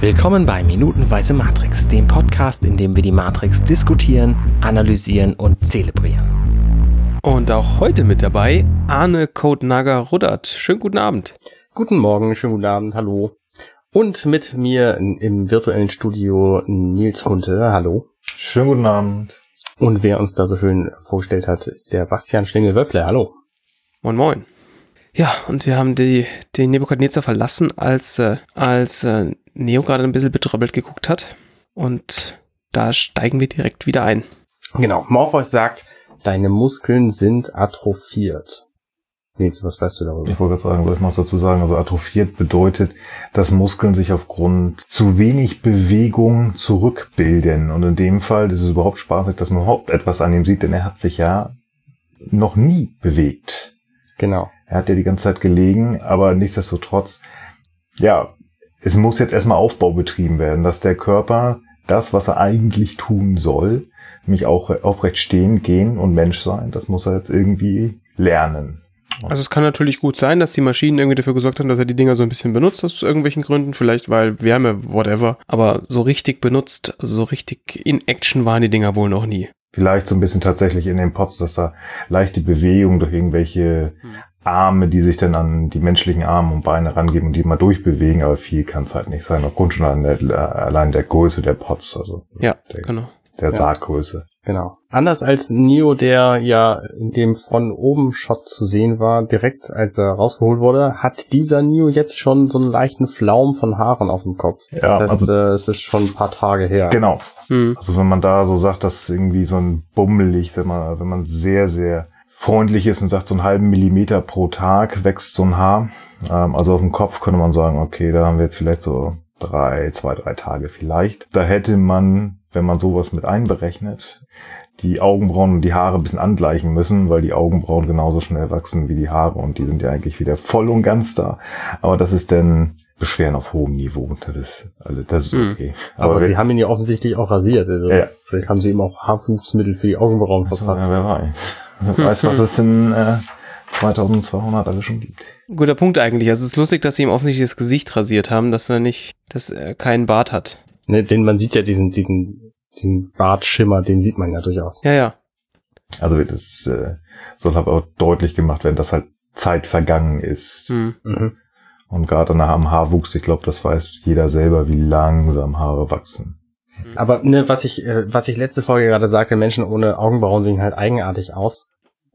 Willkommen bei Minutenweise Matrix, dem Podcast, in dem wir die Matrix diskutieren, analysieren und zelebrieren. Und auch heute mit dabei Arne Codenager Ruddert. Schönen guten Abend. Guten Morgen, schönen guten Abend, hallo. Und mit mir im virtuellen Studio Nils Hunte, hallo. Schönen guten Abend. Und wer uns da so schön vorgestellt hat, ist der Bastian Schlingel-Wöffler, hallo. Moin Moin. Ja, und wir haben die, den Nebukadnezar verlassen, als, äh, als äh, Neo gerade ein bisschen betröppelt geguckt hat. Und da steigen wir direkt wieder ein. Genau, Morpheus sagt, deine Muskeln sind atrophiert. Nils, was weißt du darüber? Ich wollte gerade sagen, soll ich mal was dazu sagen? Also atrophiert bedeutet, dass Muskeln sich aufgrund zu wenig Bewegung zurückbilden. Und in dem Fall ist es überhaupt spaßig, dass man überhaupt etwas an ihm sieht, denn er hat sich ja noch nie bewegt. Genau. Er hat ja die ganze Zeit gelegen, aber nichtsdestotrotz, ja, es muss jetzt erstmal Aufbau betrieben werden, dass der Körper das, was er eigentlich tun soll, nämlich auch aufrecht stehen, gehen und Mensch sein, das muss er jetzt irgendwie lernen. Also es kann natürlich gut sein, dass die Maschinen irgendwie dafür gesorgt haben, dass er die Dinger so ein bisschen benutzt aus irgendwelchen Gründen, vielleicht weil Wärme, whatever. Aber so richtig benutzt, also so richtig in Action waren die Dinger wohl noch nie. Vielleicht so ein bisschen tatsächlich in den Pots, dass da leichte Bewegung durch irgendwelche Arme, die sich dann an die menschlichen Arme und Beine rangeben und die mal durchbewegen, aber viel kann es halt nicht sein, aufgrund schon allein der, allein der Größe der Pots, also Ja, der, genau. der Ja. Sarggröße. Genau. Anders als Neo, der ja in dem von oben Shot zu sehen war, direkt als er rausgeholt wurde, hat dieser Neo jetzt schon so einen leichten Flaum von Haaren auf dem Kopf. Ja, das heißt, also- äh, es ist schon ein paar Tage her. Genau. Hm. Also wenn man da so sagt, dass irgendwie so ein bummelig, wenn man, wenn man sehr, sehr freundlich ist und sagt, so einen halben Millimeter pro Tag wächst so ein Haar. Ähm, also auf dem Kopf könnte man sagen, okay, da haben wir jetzt vielleicht so drei, zwei, drei Tage vielleicht. Da hätte man, wenn man sowas mit einberechnet, die Augenbrauen und die Haare ein bisschen angleichen müssen, weil die Augenbrauen genauso schnell wachsen wie die Haare und die sind ja eigentlich wieder voll und ganz da. Aber das ist dann Beschweren auf hohem Niveau. Das ist, also das ist Hm. okay. Aber, wir- sie haben ihn ja offensichtlich auch rasiert. Also Ja, ja. Vielleicht haben sie ihm auch Haarwuchsmittel für die Augenbrauen verpasst. Ja, wer weiß. Wer weiß, was es in äh, 2200 alles schon gibt. Guter Punkt eigentlich. Also es ist lustig, dass sie ihm offensichtlich das Gesicht rasiert haben, dass er nicht, dass er keinen Bart hat. Ne, den man sieht ja diesen, diesen, diesen Bartschimmer, den sieht man ja durchaus. Ja, ja. Also das äh, soll aber auch deutlich gemacht werden, dass halt Zeit vergangen ist. Hm. Mhm. Und gerade nach am Haarwuchs, ich glaube, das weiß jeder selber, wie langsam Haare wachsen. Aber ne, was ich, äh, was ich letzte Folge gerade sagte, Menschen ohne Augenbrauen sehen halt eigenartig aus.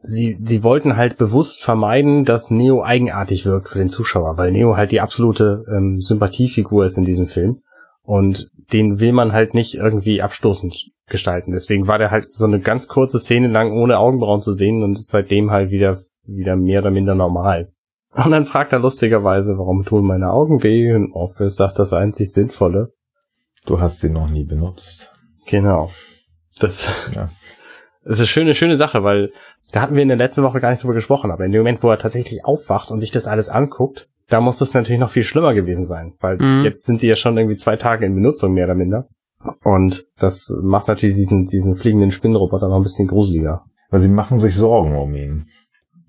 Sie, sie wollten halt bewusst vermeiden, dass Neo eigenartig wirkt für den Zuschauer, weil Neo halt die absolute ähm, Sympathiefigur ist in diesem Film. Und den will man halt nicht irgendwie abstoßend gestalten. Deswegen war der halt so eine ganz kurze Szene lang ohne Augenbrauen zu sehen und ist seitdem halt wieder, wieder mehr oder minder normal. Und dann fragt er lustigerweise, warum tun meine Augen weh? Und Orpheus sagt das einzig Sinnvolle. Du hast sie noch nie benutzt. Genau. Das, Ja. das ist eine schöne, schöne Sache, weil da hatten wir in der letzten Woche gar nicht drüber gesprochen, aber in dem Moment, wo er tatsächlich aufwacht und sich das alles anguckt, da muss das natürlich noch viel schlimmer gewesen sein, weil Mhm. jetzt sind die ja schon irgendwie zwei Tage in Benutzung, mehr oder minder. Und das macht natürlich diesen, diesen fliegenden Spinnenroboter noch ein bisschen gruseliger. Weil sie machen sich Sorgen um ihn.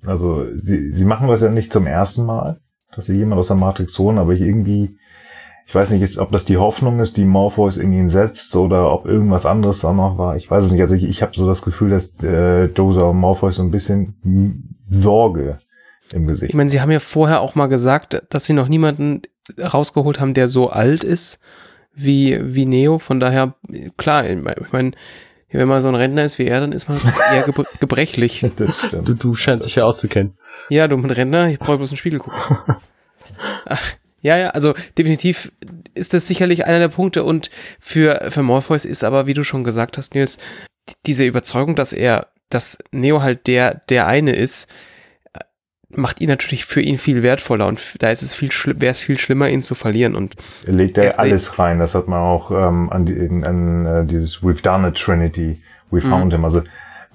Also sie, sie machen das ja nicht zum ersten Mal, dass sie jemand aus der Matrix holen, aber ich irgendwie, ich weiß nicht, ob das die Hoffnung ist, die Morpheus in ihn setzt oder ob irgendwas anderes da noch war. Ich weiß es nicht. Also ich, ich habe so das Gefühl, dass äh, Dosa und Morpheus so ein bisschen Sorge im Gesicht. Ich meine, sie haben ja vorher auch mal gesagt, dass sie noch niemanden rausgeholt haben, der so alt ist wie, wie Neo. Von daher, klar, ich meine, wenn man so ein Rentner ist wie er, dann ist man eher gebr gebrechlich. Das stimmt. Du, du scheinst dich ja auszukennen. Ja, du mit Rentner, ich brauche bloß einen Spiegel gucken. Ach, ja, ja, also definitiv ist das sicherlich einer der Punkte und für, für Morpheus ist aber, wie du schon gesagt hast, Nils, diese Überzeugung, dass er, dass Neo halt der, der eine ist, äh, macht ihn natürlich für ihn viel wertvoller und da ist es viel, wäre es viel schlimmer, ihn zu verlieren und legt Erst er alles rein. Das hat man auch ähm, an, die, in, an äh, dieses We've done it Trinity, we found him. Also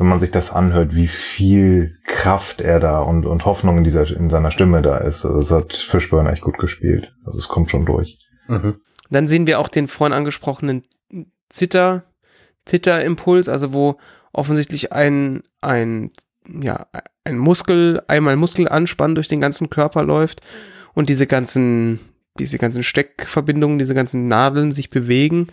wenn man sich das anhört, wie viel Kraft er da und, und Hoffnung in dieser in seiner Stimme da ist. Also das hat Fishburne echt gut gespielt. Also es kommt schon durch. Mhm. Dann sehen wir auch den vorhin angesprochenen Zitter, Zitterimpuls, also wo offensichtlich ein, ein, ja, ein Muskel, einmal Muskelanspann durch den ganzen Körper läuft und diese ganzen diese ganzen Steckverbindungen, diese ganzen Nadeln sich bewegen.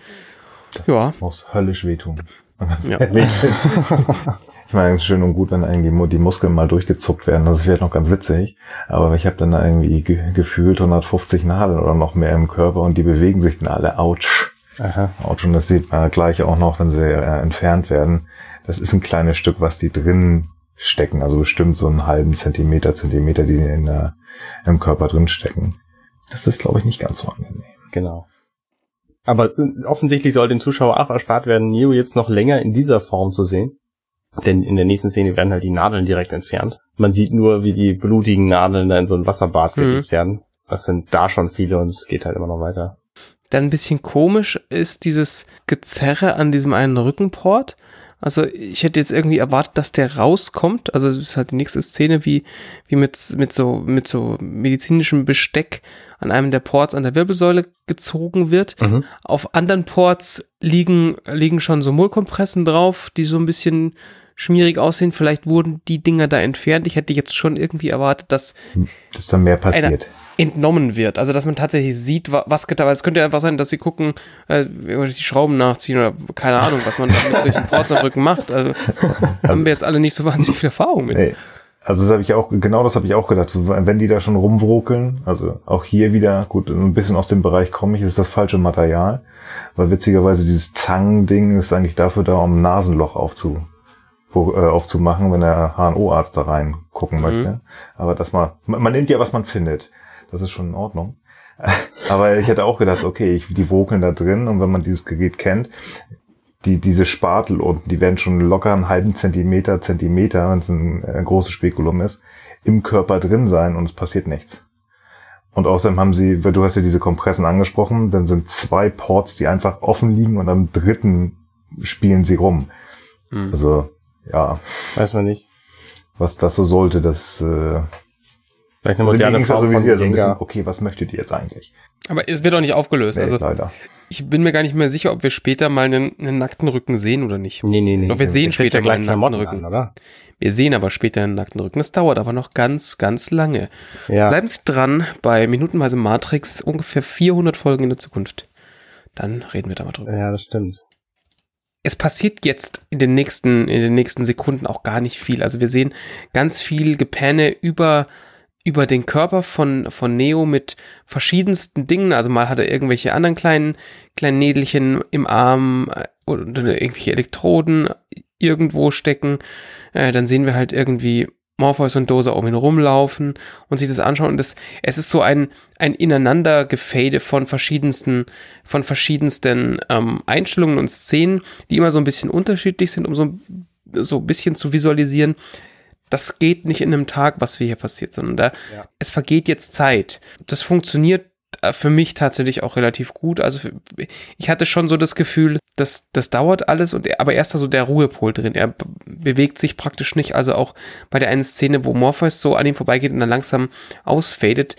Ja. Muss höllisch wehtun. Ganz Ja. Ich meine, es ist schön und gut, wenn irgendwie die Muskeln mal durchgezuckt werden. Das wäre noch ganz witzig. Aber ich habe dann da irgendwie ge gefühlt 150 Nadeln oder noch mehr im Körper und die bewegen sich dann alle. Autsch. Aha. Autsch. Und das sieht man gleich auch noch, wenn sie äh, entfernt werden. Das ist ein kleines Stück, was die drin stecken. Also bestimmt so einen halben Zentimeter, Zentimeter, die in der, im Körper drin stecken. Das ist, glaube ich, nicht ganz so angenehm. Genau. Aber äh, offensichtlich soll dem Zuschauer auch erspart werden, Neo jetzt noch länger in dieser Form zu sehen. Denn in der nächsten Szene werden halt die Nadeln direkt entfernt. Man sieht nur, wie die blutigen Nadeln da in so ein Wasserbad Mhm. gelegt werden. Das sind da schon viele und es geht halt immer noch weiter. Dann ein bisschen komisch ist dieses Gezerre an diesem einen Rückenport. Also ich hätte jetzt irgendwie erwartet, dass der rauskommt. Also es ist halt die nächste Szene, wie, wie mit, mit so, mit so medizinischem Besteck an einem der Ports an der Wirbelsäule gezogen wird. Mhm. Auf anderen Ports liegen, liegen schon so Mullkompressen drauf, die so ein bisschen schmierig aussehen. Vielleicht wurden die Dinger da entfernt. Ich hätte jetzt schon irgendwie erwartet, dass Dass dann mehr passiert. Entnommen wird. Also, dass man tatsächlich sieht, wa- was getan wird. Es könnte ja einfach sein, dass sie gucken, äh, die Schrauben nachziehen oder keine Ahnung, was man da mit solchen Ports am Rücken macht. Also, haben wir jetzt alle nicht so wahnsinnig viel Erfahrung mit. Nee. Also das habe ich auch, genau das habe ich auch gedacht. Wenn die da schon rumwruckeln, also auch hier wieder, gut, ein bisschen aus dem Bereich komme ich, ist das falsche Material. Weil witzigerweise dieses Zangending ist eigentlich dafür da, um ein Nasenloch aufzu, äh, aufzumachen, wenn der HNO-Arzt da reingucken möchte. Aber das mal, man, man nimmt ja, was man findet. Das ist schon in Ordnung. Aber ich hätte auch gedacht, okay, ich, die wokeln da drin und wenn man dieses Gerät kennt, die, diese Spatel unten, die werden schon locker einen halben Zentimeter, Zentimeter, wenn es ein äh, großes Spekulum ist, im Körper drin sein und es passiert nichts. Und außerdem haben sie, weil du hast ja diese Kompressen angesprochen, dann sind zwei Ports, die einfach offen liegen und am dritten spielen sie rum. Hm. Also, ja, Weiß man nicht. was das so sollte, das, äh, Vielleicht eine also moderne ja Form von sowieso so ein bisschen, Jenga. okay, was möchtet ihr jetzt eigentlich? Aber es wird auch nicht aufgelöst. Nee, Also, leider. ich bin mir gar nicht mehr sicher, ob wir später mal einen, einen nackten Rücken sehen oder nicht. Nee, nee, nee. Doch wir sehen kriegt später mal gleich einen nackten Klamotten Rücken. an, oder? Wir sehen aber später einen nackten Rücken. Das dauert aber noch ganz, ganz lange. Ja. Bleiben Sie dran bei Minutenweise Matrix, ungefähr 400 Folgen in der Zukunft. Dann reden wir da mal drüber. ja, das stimmt. es passiert jetzt in den nächsten, in den nächsten Sekunden auch gar nicht viel. Also wir sehen ganz viel Gepenne über, über den Körper von, von Neo mit verschiedensten Dingen. Also mal hat er irgendwelche anderen kleinen, kleinen Nädelchen im Arm äh, oder irgendwelche Elektroden irgendwo stecken. Äh, dann sehen wir halt irgendwie Morpheus und Dosa um ihn rumlaufen und sich das anschauen. Und das, es ist so ein, ein Ineinandergefade von verschiedensten, von verschiedensten ähm, Einstellungen und Szenen, die immer so ein bisschen unterschiedlich sind, um so, so ein bisschen zu visualisieren. Das geht nicht in einem Tag, was wir hier passiert, sondern da, Ja. es vergeht jetzt Zeit. Das funktioniert äh, für mich tatsächlich auch relativ gut. Also für, ich hatte schon so das Gefühl, dass das dauert alles und er, aber erst da so der Ruhepol drin. Er bewegt sich praktisch nicht. Also auch bei der einen Szene, wo Morpheus so an ihm vorbeigeht und dann langsam ausfadet,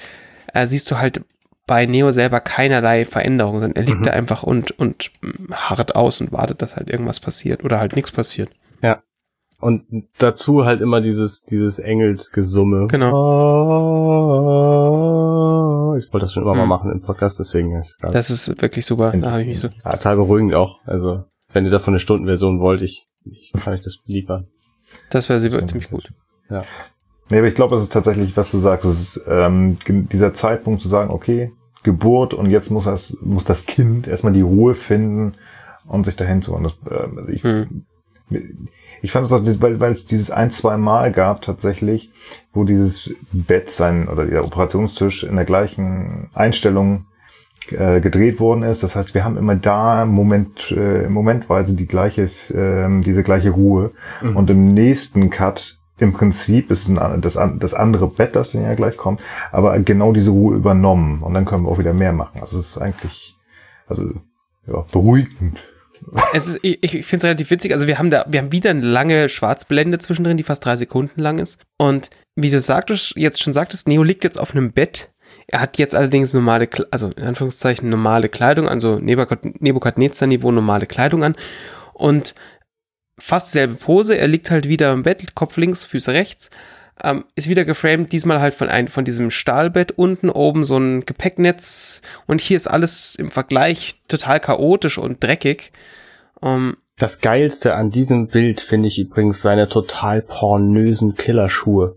äh, siehst du halt bei Neo selber keinerlei Veränderung, sondern er liegt Mhm. da einfach und, und mm, harrt aus und wartet, dass halt irgendwas passiert oder halt nichts passiert. Und dazu halt immer dieses, dieses Engelsgesumme. Genau. Ah, Ich wollte das schon immer mal Mhm. machen im Podcast, deswegen ist es Das ist wirklich super. Da habe ich mich so. total beruhigend auch. Also, wenn ihr davon eine Stundenversion wollt, ich, ich kann euch das liefern. Das wäre super- ziemlich gut. Nee, aber ich glaube, es ist tatsächlich, was du sagst, es ist ähm, dieser Zeitpunkt zu sagen, okay, Geburt und jetzt muss das, muss das Kind erstmal die Ruhe finden und sich dahin zu. Und das, also ich, Hm. Ich fand es auch, weil, weil es dieses ein, zwei Mal gab tatsächlich, wo dieses Bett sein oder der Operationstisch in der gleichen Einstellung äh, gedreht worden ist. Das heißt, wir haben immer da Moment, äh, momentweise die gleiche, ähm, diese gleiche Ruhe. Mhm. Und im nächsten Cut im Prinzip ist es ein, das, das andere Bett, das dann ja gleich kommt, aber genau diese Ruhe übernommen. Und dann können wir auch wieder mehr machen. Also es ist eigentlich, also ja, beruhigend. Es ist, ich, ich finde es relativ witzig. Also wir haben da, wir haben wieder eine lange Schwarzblende zwischendrin, die fast drei Sekunden lang ist. Und wie du sagtest, jetzt schon sagtest, Neo liegt jetzt auf einem Bett. Er hat jetzt allerdings normale, also in Anführungszeichen normale Kleidung, also Nebukad- Nebukadnezar-Niveau normale Kleidung an. Und fast dieselbe Pose. Er liegt halt wieder im Bett, Kopf links, Füße rechts. Ähm, ist wieder geframed, diesmal halt von, ein, von diesem Stahlbett unten, oben so ein Gepäcknetz und hier ist alles im Vergleich total chaotisch und dreckig. Ähm, Das Geilste an diesem Bild finde ich übrigens seine total pornösen Killerschuhe.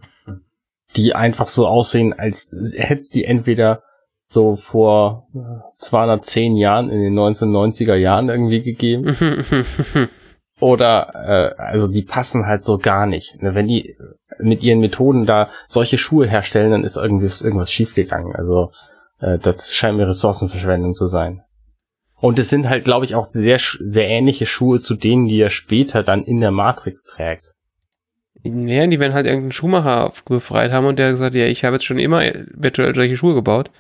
Die einfach so aussehen, als hätt's die entweder so vor äh, 210 Jahren in den 1990er Jahren irgendwie gegeben. Oder, äh, also die passen halt so gar nicht. Ne, Wenn die mit ihren Methoden da solche Schuhe herstellen, dann ist irgendwie irgendwas schiefgegangen. Also äh, das scheint mir Ressourcenverschwendung zu sein. Und es sind halt, glaube ich, auch sehr, sehr ähnliche Schuhe zu denen, die er später dann in der Matrix trägt. ja, die werden halt irgendeinen Schuhmacher befreit haben und der hat gesagt, ja, ich habe jetzt schon immer virtuell solche Schuhe gebaut.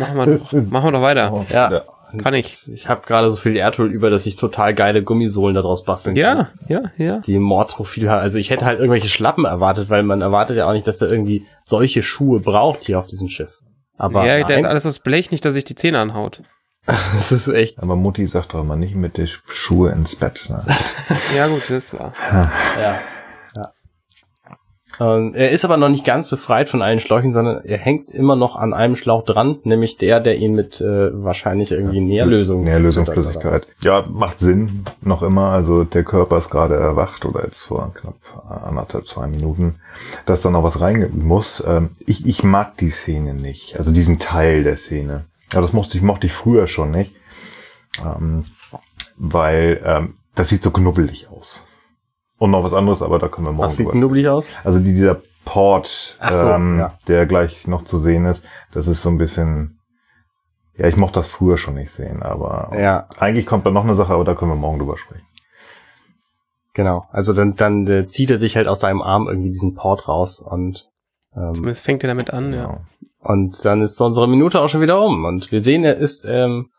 Machen wir doch, machen wir doch weiter. Ja. Kann ich. Ich habe gerade so viel Erdöl über, dass ich total geile Gummisohlen daraus basteln kann. Ja, ja, ja. Die Mordsprofil haben. Also ich hätte halt irgendwelche Schlappen erwartet, weil man erwartet ja auch nicht, dass er irgendwie solche Schuhe braucht hier auf diesem Schiff. Aber ja, der ist nein, alles aus Blech, nicht, dass sich die Zähne anhaut. das ist echt. Aber Mutti sagt doch immer nicht mit den Schuhe ins Bett. Ne? Ja, gut, das war. Ja. ja. Ähm, er ist aber noch nicht ganz befreit von allen Schläuchen, sondern er hängt immer noch an einem Schlauch dran, nämlich der, der ihn mit äh, wahrscheinlich irgendwie Nährlösung. Nährlösungsflüssigkeit. Ja, macht Sinn, noch immer. Also der Körper ist gerade erwacht oder jetzt vor knapp anderthalb, zwei Minuten, dass da noch was rein muss. Ähm, ich, ich mag die Szene nicht, also diesen Teil der Szene. Ja, das mochte ich, mochte ich früher schon nicht, ähm, weil ähm, das sieht so knubbelig aus. Und noch was anderes, aber da können wir morgen Was sieht drüber knubbelig aus? also die, dieser Port, so, ähm, ja. der gleich noch zu sehen ist, das ist so ein bisschen, ja, ich mochte das früher schon nicht sehen, aber Ja. eigentlich kommt da noch eine Sache, aber da können wir morgen drüber sprechen. Genau. Also dann, dann äh, zieht er sich halt aus seinem Arm irgendwie diesen Port raus und ähm, Zumindest fängt er damit an, ja. Genau. Und dann ist unsere Minute auch schon wieder um. Und wir sehen, er ist ähm,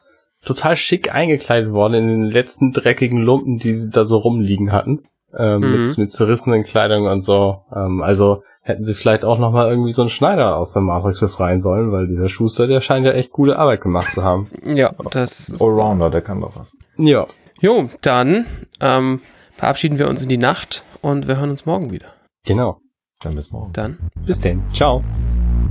total schick eingekleidet worden in den letzten dreckigen Lumpen, die sie da so rumliegen hatten. Ähm, Mhm. mit, mit zerrissenen Kleidung und so. Ähm, also hätten sie vielleicht auch nochmal irgendwie so einen Schneider aus der Matrix befreien sollen, weil dieser Schuster, der scheint ja echt gute Arbeit gemacht zu haben. Ja, das ist. Allrounder, der kann doch was. Ja. Jo, dann ähm, verabschieden wir uns in die Nacht und wir hören uns morgen wieder. Genau. Dann bis morgen. Dann. Bis denn. Ciao.